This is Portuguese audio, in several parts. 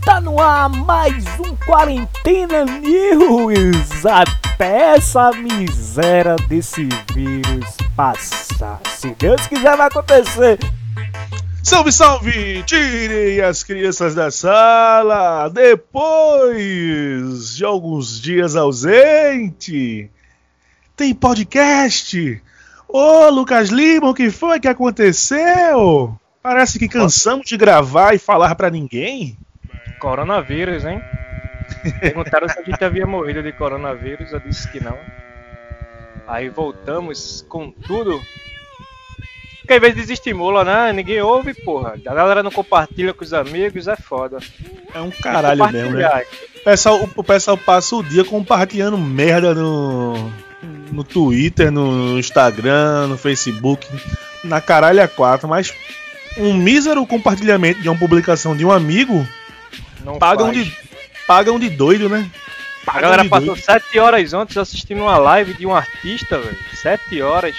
Está no ar mais um Quarentena News até essa miséria desse vírus passar. Se Deus quiser, vai acontecer. Salve, salve! Tirem as crianças da sala depois de alguns dias ausente. Tem podcast. Ô, Lucas Lima, o que foi que aconteceu? Parece que cansamos de gravar e falar pra ninguém. Coronavírus, hein? Perguntaram se a gente havia morrido de coronavírus, eu disse que não. Aí voltamos com tudo. Porque às vezes desestimula, né? Ninguém ouve, porra. A galera não compartilha com os amigos, é foda. É um caralho mesmo, né? O pessoal, o pessoal passa o dia compartilhando merda no, no Twitter, no Instagram, no Facebook, na caralho a quatro, mas um mísero compartilhamento de uma publicação de um amigo Não pagam faz. de, pagam de doido, né? A Pagam galera de passou doido. sete horas antes assistindo uma live de um artista, velho. Sete horas.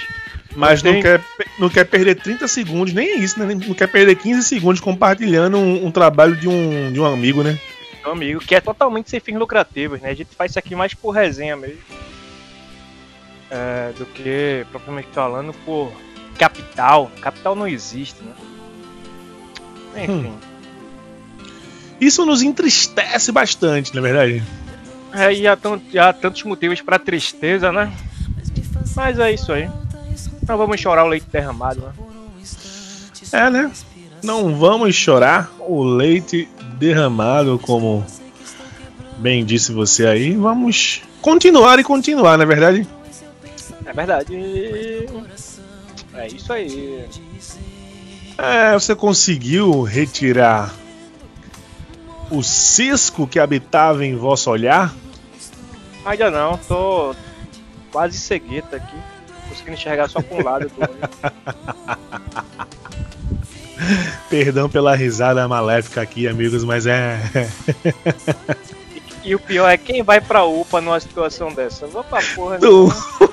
Mas Não não tem- quer, não quer perder 30 segundos, nem isso, né? Não quer perder 15 segundos compartilhando um, um trabalho de um, de um amigo, né? Meu amigo, que é totalmente sem fins lucrativos, né? A gente faz isso aqui mais por resenha mesmo. É, do que, propriamente falando, por capital. Capital não existe, né? Enfim. Isso nos entristece bastante, na verdade. É, e há, há tantos motivos pra tristeza, né? Mas é isso aí. Não vamos chorar o leite derramado, né? É, né? Não vamos chorar o leite derramado, como bem disse você aí. Vamos continuar e continuar, na verdade. É verdade. É isso aí. É, você conseguiu retirar o cisco que habitava em vosso olhar? Ainda não, tô quase cegueta aqui. Conseguindo enxergar só com um lado do olho. Perdão pela risada maléfica aqui, amigos, mas é. E, e o pior é quem vai pra UPA numa situação dessa? Vou pra porra. Tu-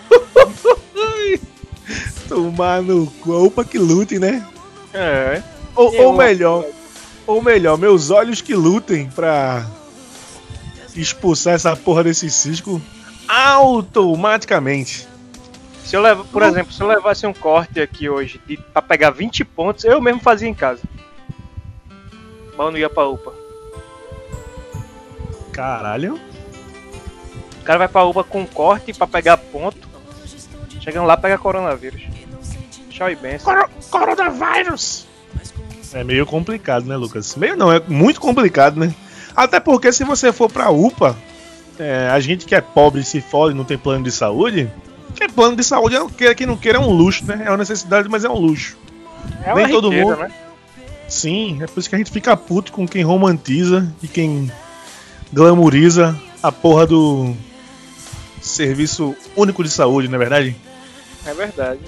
Tomar no cu. Opa, que lute, né? É. Ou, Eu- ou melhor, ou melhor, meus olhos que lutem pra expulsar essa porra desse cisco automaticamente. Se eu levo, por exemplo, se eu levasse um corte aqui hoje de, pra pegar 20 pontos, eu mesmo fazia em casa. Mas eu não ia pra UPA. Caralho. O cara vai pra UPA com um corte pra pegar ponto. Chegando lá, pega coronavírus. Tchau e benção. Coro- coronavírus! É meio complicado, né, Lucas? Meio não, é muito complicado, né? Até porque se você for pra UPA, é, a gente que é pobre se fode não tem plano de saúde. Que plano de saúde, não queira que não queira, é um luxo, né? É uma necessidade, mas é um luxo. É nem uma todo riqueza, mundo- né? Sim, é por isso que a gente fica puto com quem romantiza e quem glamoriza a porra do serviço único de saúde, não é verdade? É verdade.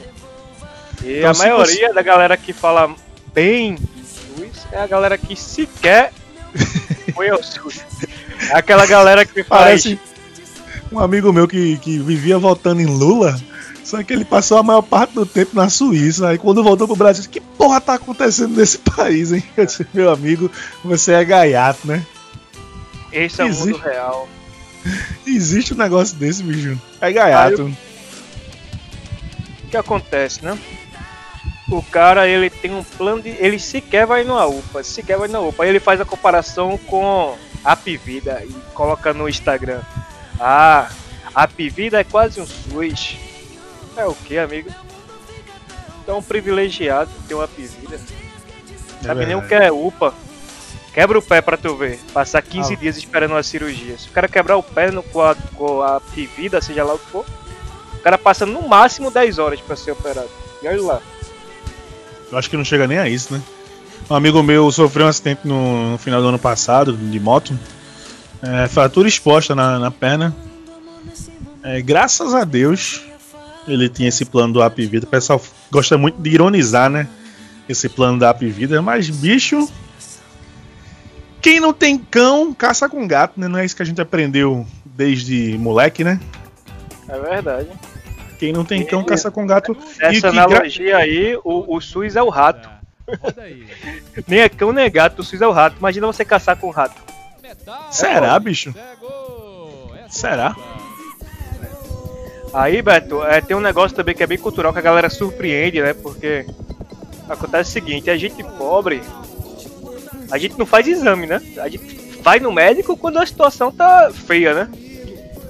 E Então, a maioria da galera que fala do SUS é a galera que sequer foi ao SUS. É aquela galera que faz. Parece um amigo meu que, que vivia votando em Lula, só que ele passou a maior parte do tempo na Suíça. Aí quando voltou pro Brasil, que porra tá acontecendo nesse país, hein? Eu disse, meu amigo, você é gaiato, né? Esse é o mundo existe. real. Existe um negócio desse, bicho. É gaiato. O que acontece, né? O cara, ele tem um plano de. Ele sequer vai numa UPA, sequer vai na UPA. Aí ele faz a comparação com a Pivida e coloca no Instagram. Ah, a Pivida é quase um SUS. É o que, amigo? É um privilegiado ter uma Pivida. Sabe nem o que é UPA. Quebra o pé pra tu ver. Passar 15 Ah. dias esperando uma cirurgia. Se o cara quebrar o pé no, com, a, com a Pivida, seja lá o que for, o cara passa no máximo 10 horas pra ser operado. E olha lá. Eu acho que não chega nem a isso, né? Um amigo meu sofreu um acidente no, no final do ano passado, de moto. É, fratura exposta na, na perna. É, graças a Deus, ele tinha esse plano do App Vida. O pessoal gosta muito de ironizar, né? Esse plano da App Vida. Mas, bicho. Quem não tem cão, caça com gato, né? Não é isso que a gente aprendeu desde moleque, né? É verdade. Quem não tem cão, caça com gato. E Nessa que gra- analogia aí, o, o SUS é o rato. Aí. Nem é cão nem é gato, o SUS é o rato. Imagina você caçar com um rato. Será, bicho? Será? Aí, Beto, é, tem um negócio também que é bem cultural que a galera surpreende, né? Porque acontece o seguinte, a gente pobre, a gente não faz exame, né? A gente vai no médico quando a situação tá feia, né?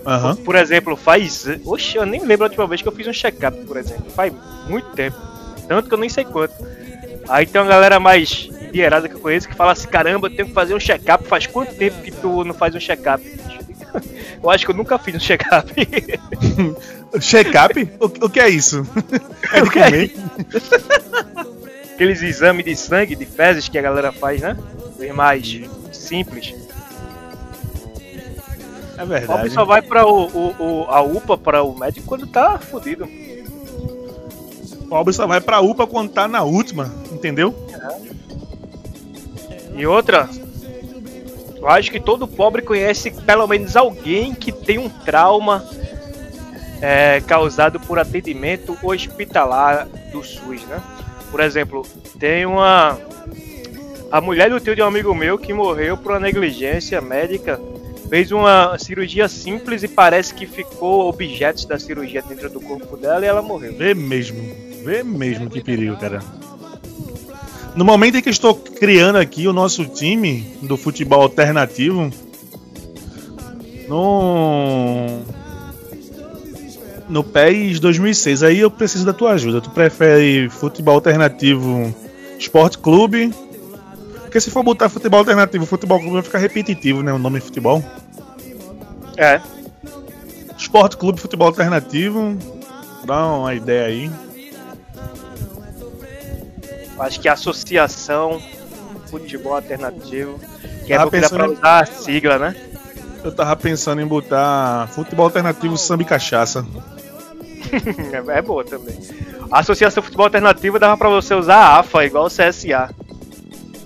Aham. Por exemplo, faz. Oxe, eu nem lembro a última vez que eu fiz um check-up, por exemplo. Faz muito tempo. Tanto que eu nem sei quanto. Aí tem uma galera mais endinheirada que eu conheço que fala assim: caramba, eu tenho que fazer um check-up. Faz quanto tempo que tu não faz um check-up? Eu acho que eu nunca fiz um check-up. Check-up? O, o que é isso? É O que é? Aqueles exames de sangue, de fezes que a galera faz, né? Os mais simples. É O pobre verdade. só vai pra o, o- o- a UPA, para o médico, quando tá fudido. Pobre só vai pra UPA quando tá na última, entendeu? E outra, eu acho que todo pobre conhece pelo menos alguém que tem um trauma é, causado por atendimento hospitalar do SUS, né? Por exemplo, tem uma. A mulher do tio de um amigo meu que morreu por uma negligência médica fez uma cirurgia simples e parece que ficou objetos da cirurgia dentro do corpo dela e ela morreu. Vê mesmo. Vê mesmo que perigo, cara. No momento em que estou criando aqui o nosso time do futebol alternativo, no no PES 2006, aí eu preciso da tua ajuda. Tu prefere futebol alternativo Esporte Clube? Porque se for botar futebol alternativo, futebol clube vai ficar repetitivo, né? O nome futebol. É. Esporte Clube Futebol Alternativo. Dá uma ideia aí. Acho que a associação futebol alternativo, que é Tava dá pra usar a sigla, né? Eu tava pensando em botar futebol alternativo samba e cachaça. É, é boa também. A associação futebol alternativo dava pra você usar a AFA, igual o CSA.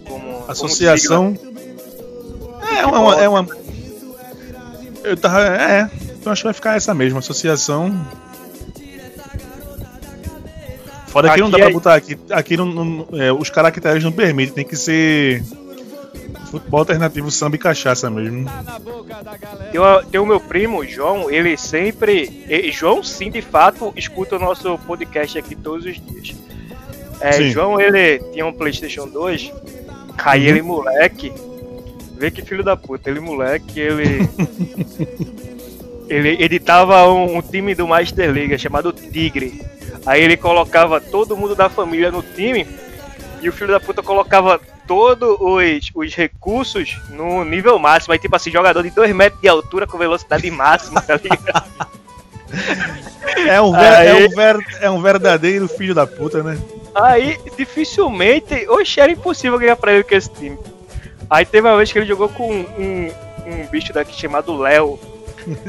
Como, como Associação. É uma, é uma. Eu tava. É. Então acho que vai ficar essa mesma. Associação. Foda que não dá Aqui pra é- botar aqui. Aqui não, não- é, os caracteres não permitem, tem que ser. Futebol alternativo samba e cachaça mesmo. Tem, o- tem o meu primo, João, ele sempre. e- João, sim, de fato, escuta o nosso podcast aqui todos os dias. É. João, ele tinha um PlayStation 2, aí Uhum. ele, moleque. Vê que filho da puta, ele, moleque, ele. ele editava um, um time do Master League chamado Tigre. Aí ele colocava todo mundo da família no time e o filho da puta colocava todos os, os recursos no nível máximo. Aí, tipo assim, jogador de 2 metros de altura com velocidade máxima, tá ligado? É um, ver- Aí- é um, ver- é um verdadeiro filho da puta, né? Aí, dificilmente, oxe, era impossível ganhar pra ele com esse time. Aí teve uma vez que ele jogou com um, um, bicho daqui chamado Léo.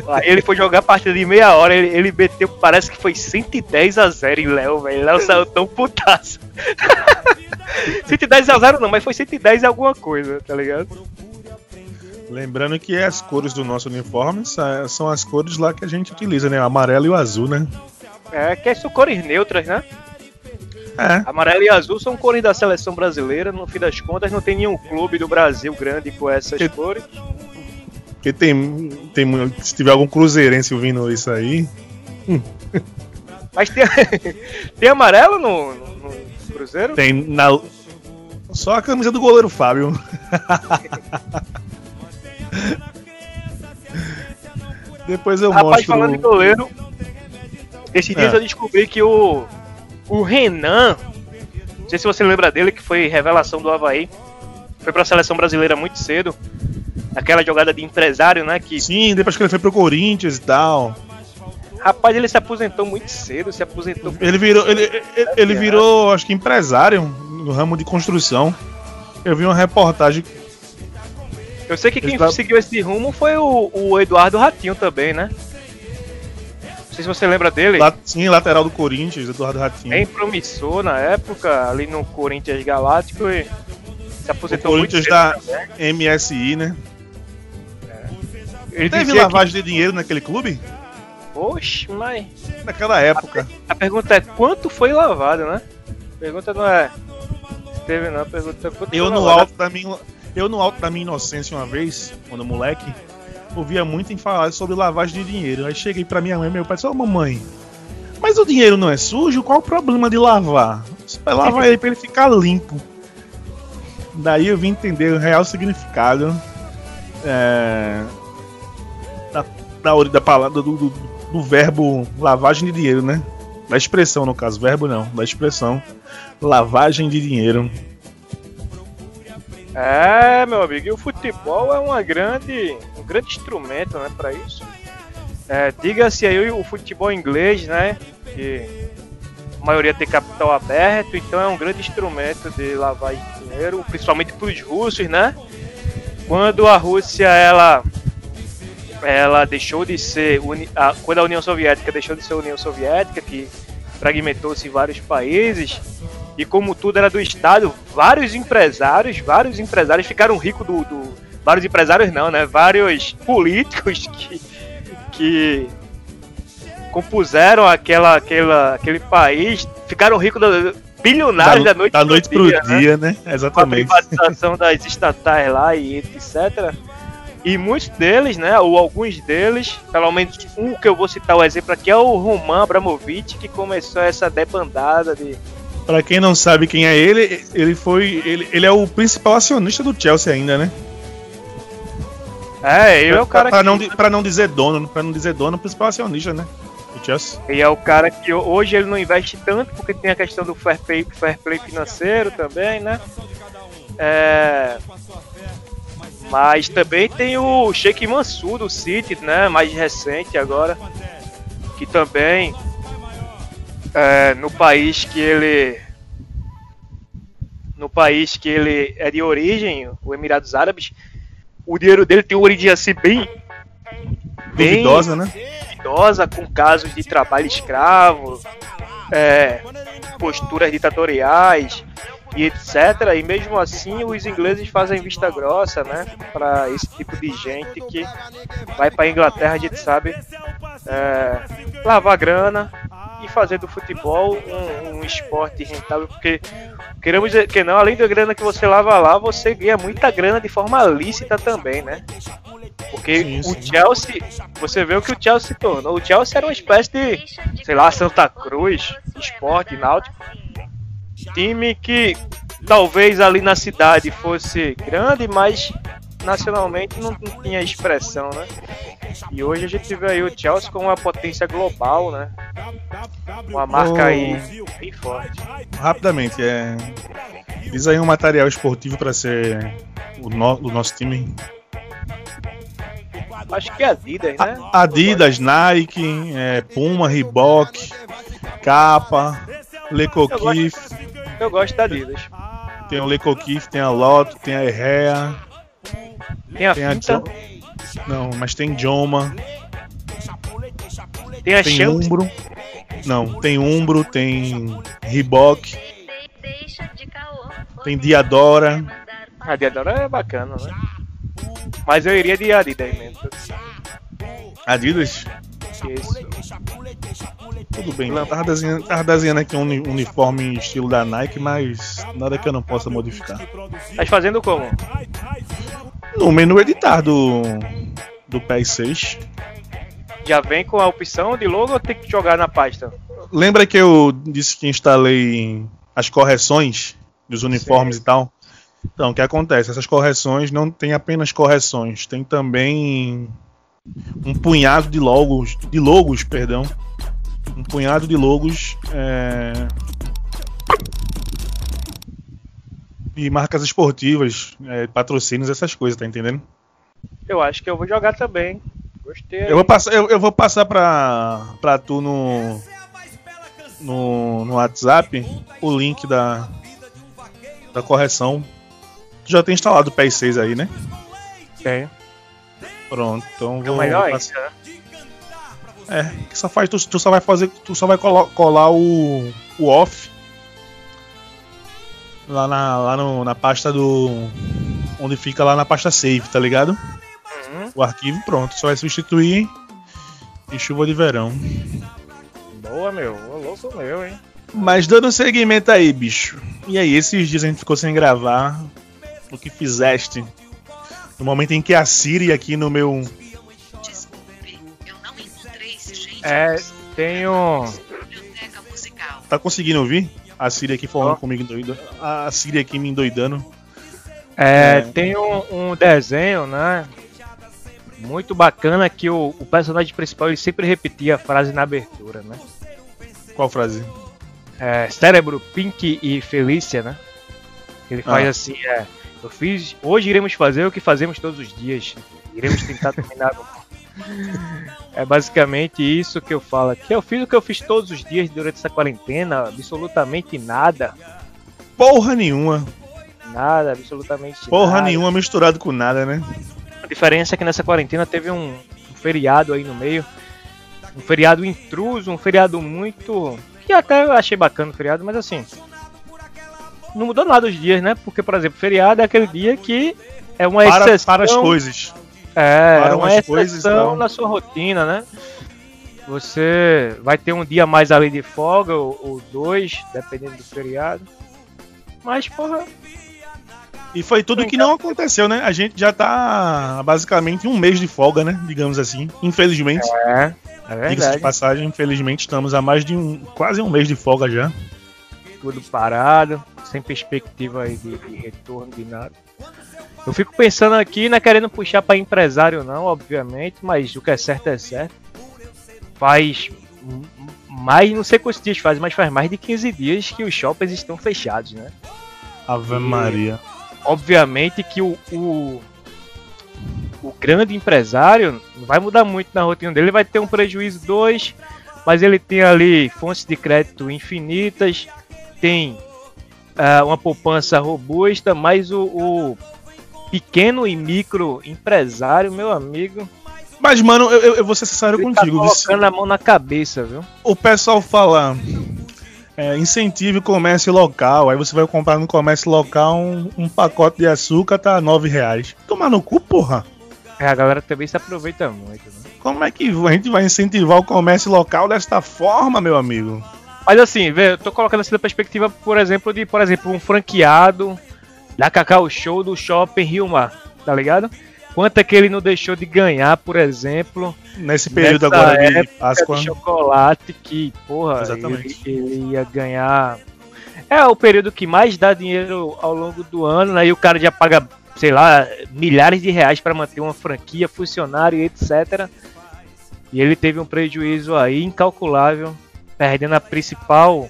Aí ele foi jogar a partida de meia hora, ele, ele meteu, parece que foi 110 a 0 em Léo, velho. Léo saiu tão putaço. 110 a 0 não, mas foi 110 e alguma coisa, tá ligado? Lembrando que as cores do nosso uniforme são as cores lá que a gente utiliza, né? O amarelo e o azul, né? É, que são cores neutras, né? É. Amarelo e azul são cores da seleção brasileira. No fim das contas, não tem nenhum clube do Brasil grande com essas Que- cores. Porque tem, tem. Se tiver algum cruzeirense ouvindo isso aí. Mas tem, tem amarelo no, no- no Cruzeiro? Tem na. Só a camisa do goleiro Fábio. Depois eu Rapaz, mostro. falando em goleiro, esses dias É. eu descobri que o, o Renan, não sei se você lembra dele, que foi revelação do Havaí, foi pra seleção brasileira muito cedo. Aquela jogada de empresário, né? Que, Sim, depois que ele foi pro Corinthians e tal. rapaz, ele se aposentou muito cedo, se aposentou Ele virou. Ele, ele, ele virou, acho que empresário no ramo de construção. Eu vi uma reportagem. Eu sei que quem tá- seguiu esse rumo foi o, o Eduardo Ratinho também, né? Não sei se você lembra dele. Sim, lateral do Corinthians, Eduardo Ratinho. Bem promissor na época, ali no Corinthians Galáctico e se o aposentou muito Corinthians da MSI, né? Ele Teve lavagem de dinheiro naquele clube? que, Oxe, mas Naquela época. a pergunta é quanto foi lavado, né? A pergunta não é teve não, a pergunta é quanto Eu foi no lavado. alto da minha. Eu, no alto da minha inocência, uma vez, quando moleque, ouvia muito em falar sobre lavagem de dinheiro. Aí cheguei pra minha mãe e meu pai disse: Ô mamãe, mas o dinheiro não é sujo? Qual o problema de lavar? Você vai lavar ele pra ele ficar limpo. Daí eu vim entender o real significado é, da, da, da palavra, do, do, do verbo lavagem de dinheiro, né? Da expressão, no caso, verbo não, da expressão lavagem de dinheiro. É, meu amigo, e o futebol é uma grande, grande instrumento, né, para isso. É, Diga-se aí o futebol inglês, né, que a maioria tem capital aberto, então é um grande instrumento de lavar dinheiro, principalmente para os russos, né? Quando a Rússia ela ela deixou de ser a, quando a União Soviética deixou de ser União Soviética, que fragmentou-se em vários países, e como tudo era do Estado, vários empresários, vários empresários ficaram ricos do, do vários empresários não, né? Vários políticos que, que compuseram aquela, aquela, aquele país ficaram ricos bilionários da, da noite, da noite pro, dia, pro dia, né? né? Exatamente. Com a privatização das estatais lá e etc. E muitos deles, né, ou alguns deles, pelo menos um que eu vou citar o exemplo aqui é o Roman Abramovich, que começou essa debandada de Pra quem não sabe quem é ele, ele foi. Ele, ele é o principal acionista do Chelsea ainda, né? É, ele é o cara pra, que... não, pra não dizer dono, pra não dizer dono, o principal acionista, né? E é o cara que hoje ele não investe tanto, porque tem a questão do fair play, fair play financeiro também, né? É... Mas também tem o Sheikh Mansur do City, né? Mais recente agora. Que também é, no país que ele no país que ele é de origem, o Emirados Árabes, o dinheiro dele tem uma origem assim bem bem duvidosa, né? Duvidosa, com casos de trabalho escravo, é, posturas ditatoriais e etc. E mesmo assim, os ingleses fazem vista grossa, né, para esse tipo de gente que vai para Inglaterra, a gente sabe, é, lavar grana, e fazer do futebol um, um esporte rentável, porque queremos que não, além da grana que você lava lá, você ganha muita grana de forma lícita também, né? Porque sim, sim. o Chelsea, você vê o que o Chelsea se tornou. O Chelsea era uma espécie de, sei lá, Santa Cruz, esporte náutico. Time que talvez ali na cidade fosse grande, mas nacionalmente não, não tinha expressão, né? E hoje a gente vê aí o Chelsea como uma potência global, né? Uma marca oh, aí bem forte. Rapidamente, é. Diz aí um material esportivo para ser o, no, o nosso time. Acho que é Adidas, né? Adidas, Nike, é, Puma, Reebok, Capa, Lecokif. Eu, eu gosto da Adidas. Tem o Lecokif, tem a Lotto, tem a Herrea. Tem a tem Finta. A Não, mas tem Joma. Tem a tem Umbro. Não, tem Umbro, tem Reebok. Tem Diadora. A Diadora é bacana, né? Mas eu iria de Adidas mesmo. Adidas? Isso. Tudo bem, eu tava desenhando, tava desenhando aqui um uniforme estilo da Nike, mas nada que eu não possa modificar. Tá fazendo como? No menu editar do, do PS6. Já vem com a opção de logo ou tem que jogar na pasta? Lembra que eu disse que instalei as correções dos uniformes Sim. e tal? Então, o que acontece? Essas correções não tem apenas correções, tem também um punhado de logos, de logos, perdão, um punhado de logos é, de marcas esportivas, é, patrocínios, essas coisas, tá entendendo? Eu acho que eu vou jogar também. Gostei. Eu vou passar, eu, eu vou passar pra, pra tu no, no, no WhatsApp o link da, da correção. Tu já tem instalado o PS6 aí, né? Tem. Pronto, então vou. É melhor passar. ainda, né? É, que só faz, tu, tu, só vai fazer, tu só vai colar, colar o, o off lá na, lá no, na pasta do. Onde fica lá na pasta save, tá ligado? Uhum. O arquivo pronto, só vai substituir em chuva de verão. Boa, meu, ô louco meu, hein? Mas dando seguimento aí, bicho. E aí, esses dias a gente ficou sem gravar. o que fizeste. No momento em que a Siri aqui no meu. Desculpe, eu não encontrei esse gente É, tenho. na biblioteca musical. Tá conseguindo ouvir? A Siri aqui falando Ó. comigo doido. A Siri aqui me endoidando. É, É. tem um, um desenho, né? Muito bacana que o, o personagem principal ele sempre repetia a frase na abertura, né? Qual frase? É, cérebro, Pink e Felícia, né? Ele faz Ah. assim, é. Eu fiz. Hoje iremos fazer o que fazemos todos os dias. Iremos tentar terminar o É basicamente isso que eu falo aqui. Eu fiz o que eu fiz todos os dias durante essa quarentena, absolutamente nada. Porra nenhuma. Nada, absolutamente Porra nada. nenhuma misturado com nada, né? A diferença é que nessa quarentena teve um, um feriado aí no meio. Um feriado intruso, um feriado muito. Que até eu achei bacana o feriado, mas assim. Não mudou nada os dias, né? Porque, por exemplo, feriado é aquele dia que é uma Para, exceção. para as coisas. É, é uma coisas e tal. na sua rotina, né? Você vai ter um dia a mais ali de folga, ou, ou dois, dependendo do feriado. Mas, porra, E foi tudo que não aconteceu, né? A gente já tá basicamente um mês de folga, né? Digamos assim. Infelizmente. é, é Diga-se de verdade. passagem, infelizmente estamos há mais de um. quase um mês de folga já. tudo parado, sem perspectiva aí de, de retorno de nada. Eu fico pensando aqui, não é querendo puxar para empresário não, obviamente, mas o que é certo é certo. Faz mais, não sei quantos dias faz, mas faz mais de 15 dias que os shoppings estão fechados, né? Ave E- Maria. Obviamente que o, o, o grande empresário não vai mudar muito na rotina dele, ele vai ter um prejuízo 2, mas ele tem ali fontes de crédito infinitas, tem ah, uma poupança robusta, mas o, o pequeno e micro empresário, meu amigo, Mas, mano, eu, eu- eu vou ser sincero ele tá contigo. viu? colocando a mão na cabeça, viu? O pessoal fala. É, incentive o comércio local. Aí você vai comprar no comércio local um, um pacote de açúcar, tá 9 reais. Tomar no cu, porra. É, a galera também se aproveita muito, né? Como é que a gente vai incentivar o comércio local desta forma, meu amigo? Mas assim, eu tô colocando assim da perspectiva, por exemplo, de, por exemplo, um franqueado da Cacau Show do Shopping Rio Mar, tá ligado? Quanto é que ele não deixou de ganhar, por exemplo, Nesse período agora de Páscoa. de chocolate que, porra, ele, ele ia ganhar. É o período que mais dá dinheiro ao longo do ano, né? E o cara já paga, sei lá, milhares de reais para manter uma franquia, funcionário etc. E ele teve um prejuízo aí incalculável, perdendo a principal.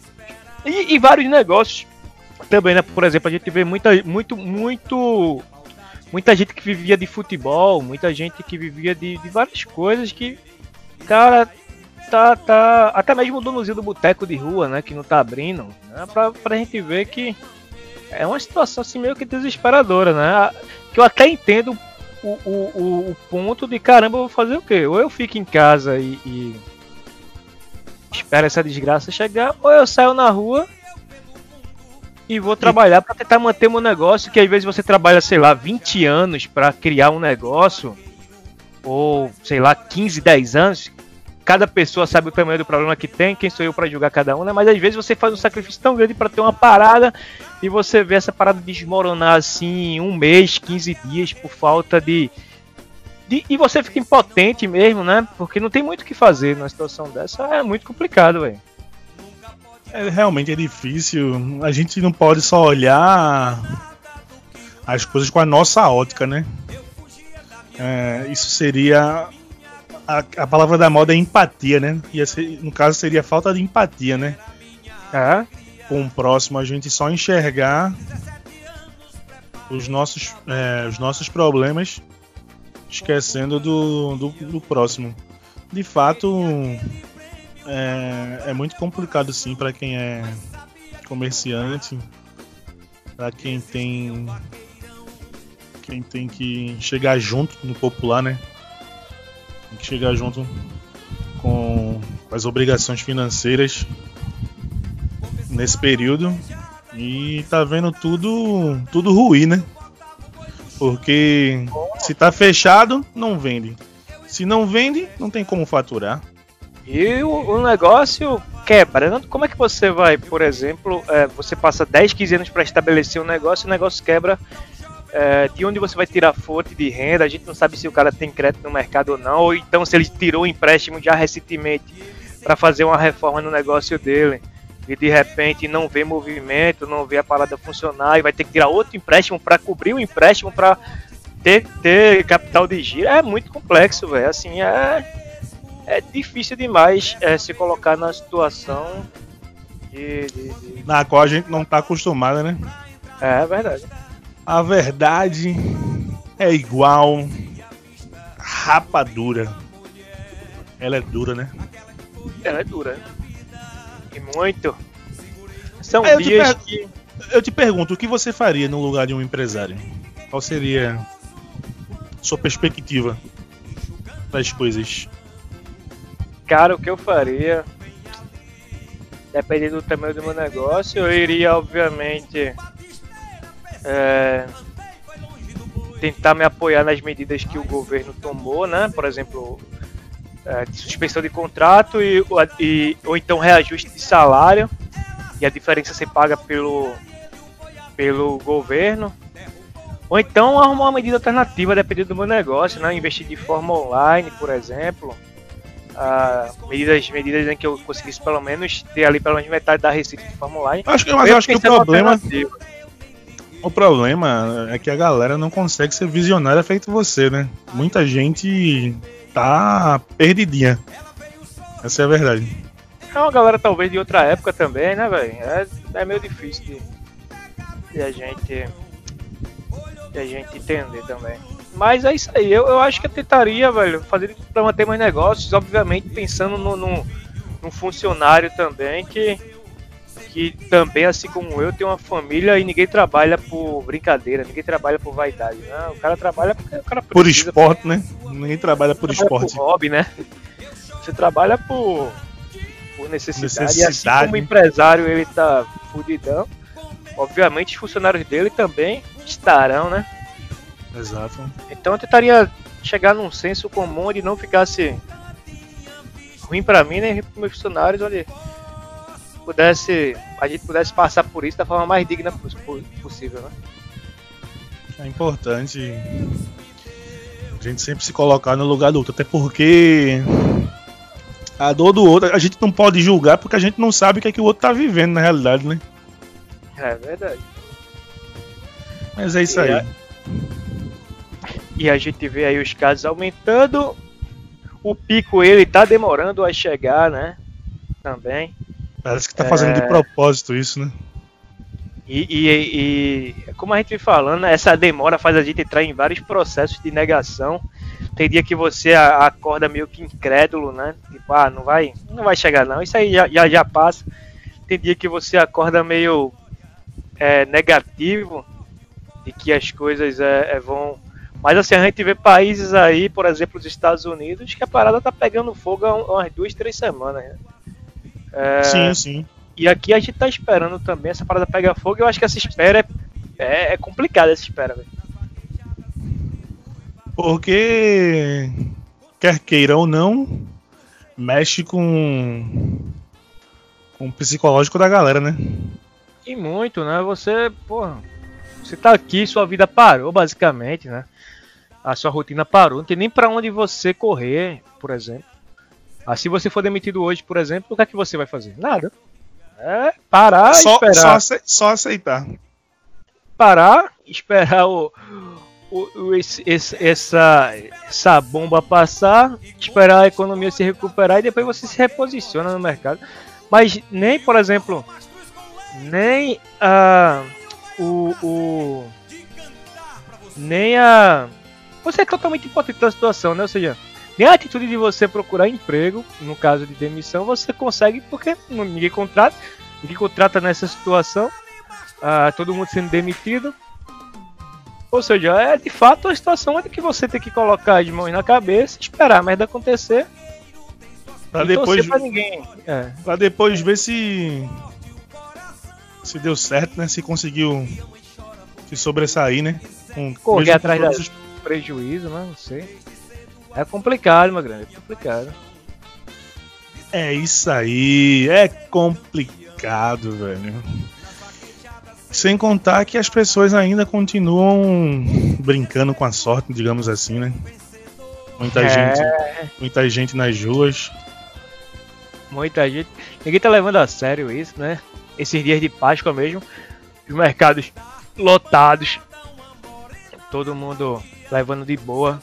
E, e vários negócios também, né? Por exemplo, a gente vê muita, muito, muito. Muita gente que vivia de futebol, muita gente que vivia de, de várias coisas que, cara, tá, tá. Até mesmo o donozinho do boteco de rua, né? Que não tá abrindo, né? Pra, pra gente ver que é uma situação assim meio que desesperadora, né? Que eu até entendo o, o, o, o ponto de caramba, eu vou fazer o quê? Ou eu fico em casa e, e espero essa desgraça chegar, ou eu saio na rua e vou trabalhar para tentar manter meu negócio, que às vezes você trabalha, sei lá, 20 anos para criar um negócio, ou sei lá, 15, 10 anos. Cada pessoa sabe o tamanho do problema que tem, quem sou eu para julgar cada um, né? Mas às vezes você faz um sacrifício tão grande para ter uma parada e você vê essa parada desmoronar assim, um mês, 15 dias por falta de, de- E você fica impotente mesmo, né? Porque não tem muito o que fazer numa situação dessa. É muito complicado, velho. É, realmente é difícil. A gente não pode só olhar as coisas com a nossa ótica, né? É, isso seria. A, a palavra da moda é empatia, né? Ser- no caso, seria falta de empatia, né? É. Com o próximo, a gente só enxergar os nossos, é, os nossos problemas, esquecendo do, do, do próximo. De fato, é, é muito complicado sim para quem é comerciante, para quem tem quem tem que chegar junto no popular, né? Tem que chegar junto com as obrigações financeiras nesse período e tá vendo tudo tudo ruim, né? Porque se tá fechado, não vende. Se não vende, não tem como faturar. E o, o negócio quebrando, como é que você vai, por exemplo, é, você passa 10, 15 anos para estabelecer um negócio e o negócio quebra é, de onde você vai tirar fonte de renda, a gente não sabe se o cara tem crédito no mercado ou não, ou então se ele tirou o empréstimo já recentemente para fazer uma reforma no negócio dele e de repente não vê movimento, não vê a parada funcionar e vai ter que tirar outro empréstimo para cobrir o empréstimo para ter, ter capital de giro. É muito complexo, velho. Assim, é, é difícil demais é, se colocar na situação de, de, de... Na qual a gente não tá acostumada, né? É, é verdade. A verdade é igual rapadura. Ela é dura, né? Ela é dura. E muito. São Aí eu dias per- que. Eu te pergunto, o que você faria no lugar de um empresário? Qual seria sua perspectiva das coisas? Cara, o que eu faria, dependendo do tamanho do meu negócio, eu iria, obviamente, é, tentar me apoiar nas medidas que o governo tomou, né? Por exemplo, é, suspensão de contrato e, e- ou então reajuste de salário e a diferença ser paga pelo, pelo governo. Ou então arrumar uma medida alternativa dependendo do meu negócio, né? Investir de forma online, por exemplo ah, medidas, medidas em que eu conseguisse pelo menos ter ali pelo menos metade da receita de forma online. Acho que, mas eu acho que o problema, o problema é que a galera não consegue ser visionária feito você, né? Muita gente tá perdidinha. Essa é a verdade. É uma galera talvez de outra época também, né, velho? É, é meio difícil de, de a gente de a gente entender também. Mas é isso aí, eu, eu acho que eu tentaria, velho, fazer pra manter meus negócios, obviamente pensando no, no, num funcionário também que, que também, assim como eu, tem uma família e ninguém trabalha por brincadeira, ninguém trabalha por vaidade, né? O cara trabalha porque o cara Por precisa, esporte, né? Ninguém trabalha por trabalha esporte. Por hobby, né? Você trabalha por, por necessidade. E assim Necessidade. como o empresário ele tá fudidão, obviamente os funcionários dele também estarão, né? Exato. Então eu tentaria chegar num senso comum onde não ficasse ruim pra mim nem ruim pros meus funcionários, onde pudesse, a gente pudesse passar por isso da forma mais digna poss- possível, né? É importante a gente sempre se colocar no lugar do outro, até porque a dor do outro, a gente não pode julgar porque a gente não sabe o que é que o outro tá vivendo na realidade, né? É verdade. Mas é isso E aí. a- E a gente vê aí os casos aumentando. O pico ele tá demorando a chegar, né? Também. Parece que tá fazendo de É. propósito isso, né? E, e- e, como a gente vem falando, né, essa demora faz a gente entrar em vários processos de negação. Tem dia que você acorda meio que incrédulo, né? Tipo, ah, não vai, não vai chegar não. Isso aí já, já, já passa. Tem dia que você acorda meio é, negativo de que as coisas é, é, vão. Mas assim, a gente vê países aí, por exemplo, os Estados Unidos, que a parada tá pegando fogo há um- umas duas, três semanas. Né? É, Sim, sim. e aqui a gente tá esperando também essa parada pegar fogo. Eu acho que essa espera é, é, é complicada essa espera, velho. Porque quer queira ou não, mexe com com o psicológico da galera, né? E muito, né? Você, porra, você tá aqui, sua vida parou, basicamente, né? A sua rotina parou, não tem nem pra onde você correr, por exemplo. Ah, se você for demitido hoje, por exemplo, o que é que você vai fazer? Nada. É parar, só, esperar. só, só aceitar. parar, esperar o, o, esse- esse- essa, essa bomba passar, esperar a economia se recuperar e depois você se reposiciona no mercado. Mas nem, por exemplo, nem a o, o nem a você é totalmente impotente da situação, né? Ou seja, nem a atitude de você procurar emprego, no caso de demissão, você consegue porque ninguém contrata, ninguém contrata nessa situação ah, todo mundo sendo demitido. Ou seja, é de fato uma situação onde que você tem que colocar as mãos na cabeça, esperar a merda acontecer Pra depois, pra ninguém. É, pra depois ver se. Se deu certo, né? Se conseguiu se sobressair, né? Com, Correr atrás todos da- os- prejuízo, né? Não sei. É complicado, meu grande, é complicado. É isso aí. É complicado, velho. Sem contar que as pessoas ainda continuam brincando com a sorte, digamos assim, né? Muita É. gente, muita gente nas ruas. Muita gente. Ninguém tá levando a sério isso, né? Esses dias de Páscoa mesmo, os mercados lotados. Todo mundo levando de boa.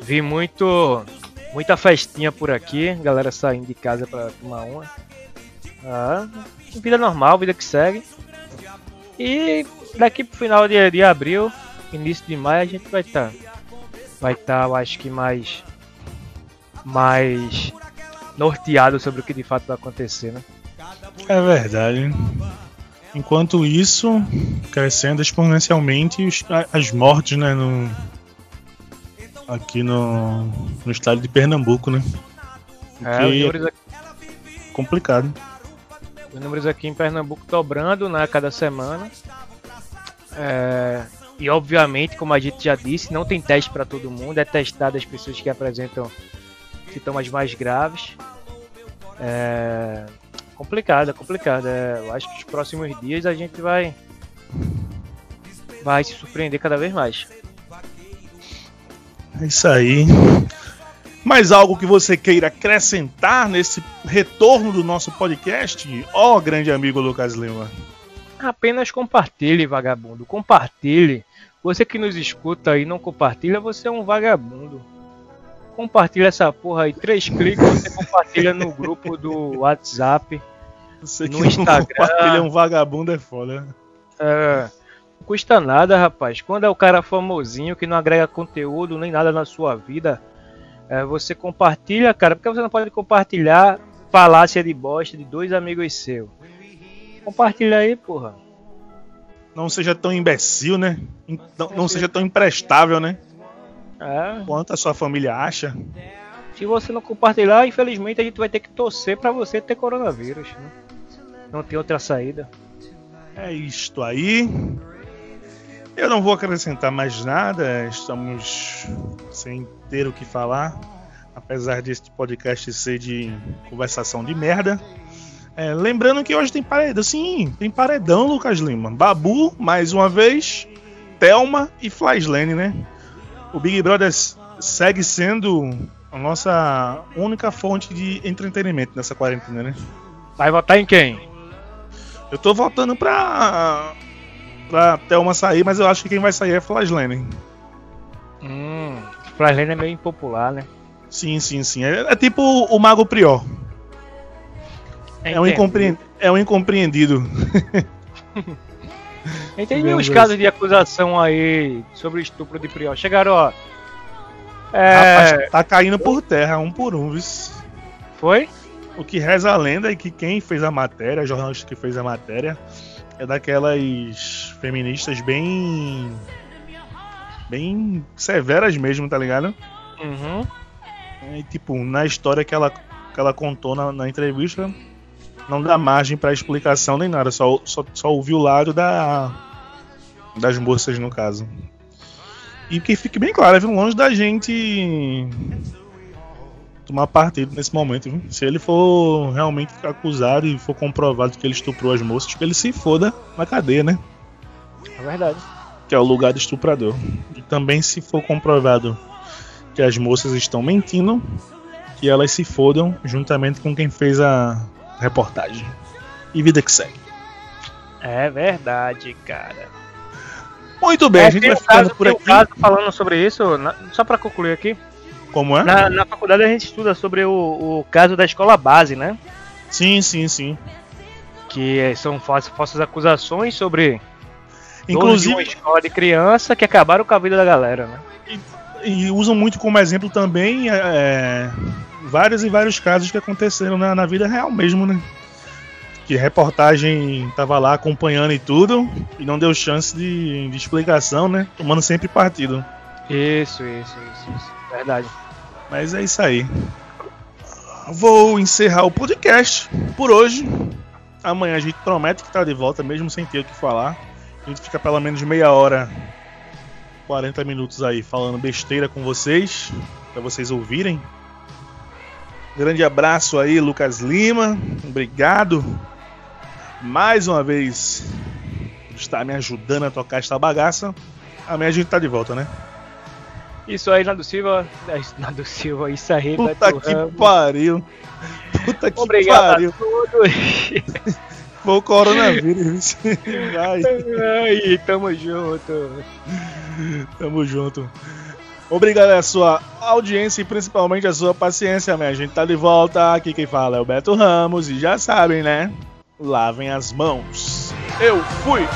Vi muito. Muita festinha por aqui, galera saindo de casa pra tomar uma. Ah, vida normal, vida que segue. E daqui pro final de, de abril, início de maio, a gente vai estar. vai estar, eu acho que mais. mais norteado sobre o que de fato vai acontecer, né? É verdade. Enquanto isso, crescendo exponencialmente os- as mortes, né? No, aqui no, no estado de Pernambuco, né? É, aqui, complicado. os números aqui em Pernambuco dobrando né, cada semana. É, e obviamente, como a gente já disse, não tem teste para todo mundo, é testado as pessoas que apresentam sintomas mais graves. É complicado, é complicado. É, eu acho que os próximos dias a gente vai vai se surpreender cada vez mais. É isso aí. Mais algo que você queira acrescentar nesse retorno do nosso podcast? Ó, grande amigo Lucas Lima. Apenas compartilhe, vagabundo. Compartilhe. Você que nos escuta e não compartilha, você é um vagabundo. Compartilha essa porra aí. Três cliques, você compartilha no grupo do WhatsApp. Você No Instagram. compartilha um vagabundo é foda. É, não custa nada, rapaz. Quando é o cara famosinho que não agrega conteúdo nem nada na sua vida, é, você compartilha, cara. Porque você não pode compartilhar falácia de bosta de dois amigos seus. Compartilha aí, porra. Não seja tão imbecil, né? Não, não seja tão imprestável, né? É, Quanto a sua família acha. Se você não compartilhar, infelizmente a gente vai ter que torcer pra você ter coronavírus. Né? Não tem outra saída. É isto aí. Eu não vou acrescentar mais nada. Estamos sem ter o que falar. Apesar deste podcast ser de conversação de merda. É, lembrando que hoje tem paredão. Sim, tem paredão, Lucas Lima. Babu, mais uma vez. Thelma e Flyslane, né? O Big Brother segue sendo a nossa única fonte de entretenimento nessa quarentena, né? Vai votar em quem? Eu tô voltando pra. pra Thelma sair, mas eu acho que quem vai sair é Flaslane. Hum, Flaslane é meio impopular, né? Sim, sim, sim. É, é tipo o Mago Prior. É um, incompre... é um incompreendido. Entendi Vemos os casos de acusação aí sobre estupro de Priol. Chegaram, ó. É. Rapaz, tá caindo por terra, um por um, viu? Foi? O que reza a lenda é que quem fez a matéria, a jornalista que fez a matéria, é daquelas feministas bem. bem severas mesmo, tá ligado? Uhum. E, tipo, na história que ela, que ela contou na, na entrevista, não dá margem pra explicação nem nada, só, só, só ouviu o lado da, das moças, no caso. E que fique bem claro, viu? longe da gente tomar partido nesse momento. Viu? Se ele for realmente acusado e for comprovado que ele estuprou as moças, que ele se foda na cadeia, né? É verdade. que é o lugar do estuprador. E também se for comprovado que as moças estão mentindo, que elas se fodam juntamente com quem fez a reportagem. E vida que segue. É verdade, cara. Muito bem, É, a gente vai um ficando caso, por um aqui. caso falando sobre isso, na- só pra concluir aqui. Como é? Na, na faculdade a gente estuda sobre o, o caso da escola base, né? Sim, sim, sim. Que são falsas, falsas acusações sobre de uma Inclusive, escola de criança que acabaram com a vida da galera, né? e usam muito como exemplo também é, vários e vários casos que aconteceram na, na vida real mesmo, né? Que reportagem tava lá acompanhando e tudo, e não deu chance de, de explicação, né? Tomando sempre partido. Isso, isso, isso, isso. Verdade. Mas é isso aí. Vou encerrar o podcast por hoje. Amanhã a gente promete que tá de volta, mesmo sem ter o que falar. A gente fica pelo menos meia hora, 40 minutos aí falando besteira com vocês, para vocês ouvirem. Grande abraço aí, Lucas Lima. Obrigado mais uma vez por está me ajudando a tocar esta bagaça. Amanhã a gente tá de volta, né? Isso aí, Nado Silva. é, Nado Silva, isso aí, Puta Beto que Ramos. pariu. Puta que Obrigado pariu. a todos. Foi o coronavírus. Vai, Aí, tamo junto. tamo junto. Obrigado a sua audiência e principalmente a sua paciência, minha gente. Tá de volta. Aqui quem fala é o Beto Ramos e já sabem, né? Lavem as mãos. Eu fui!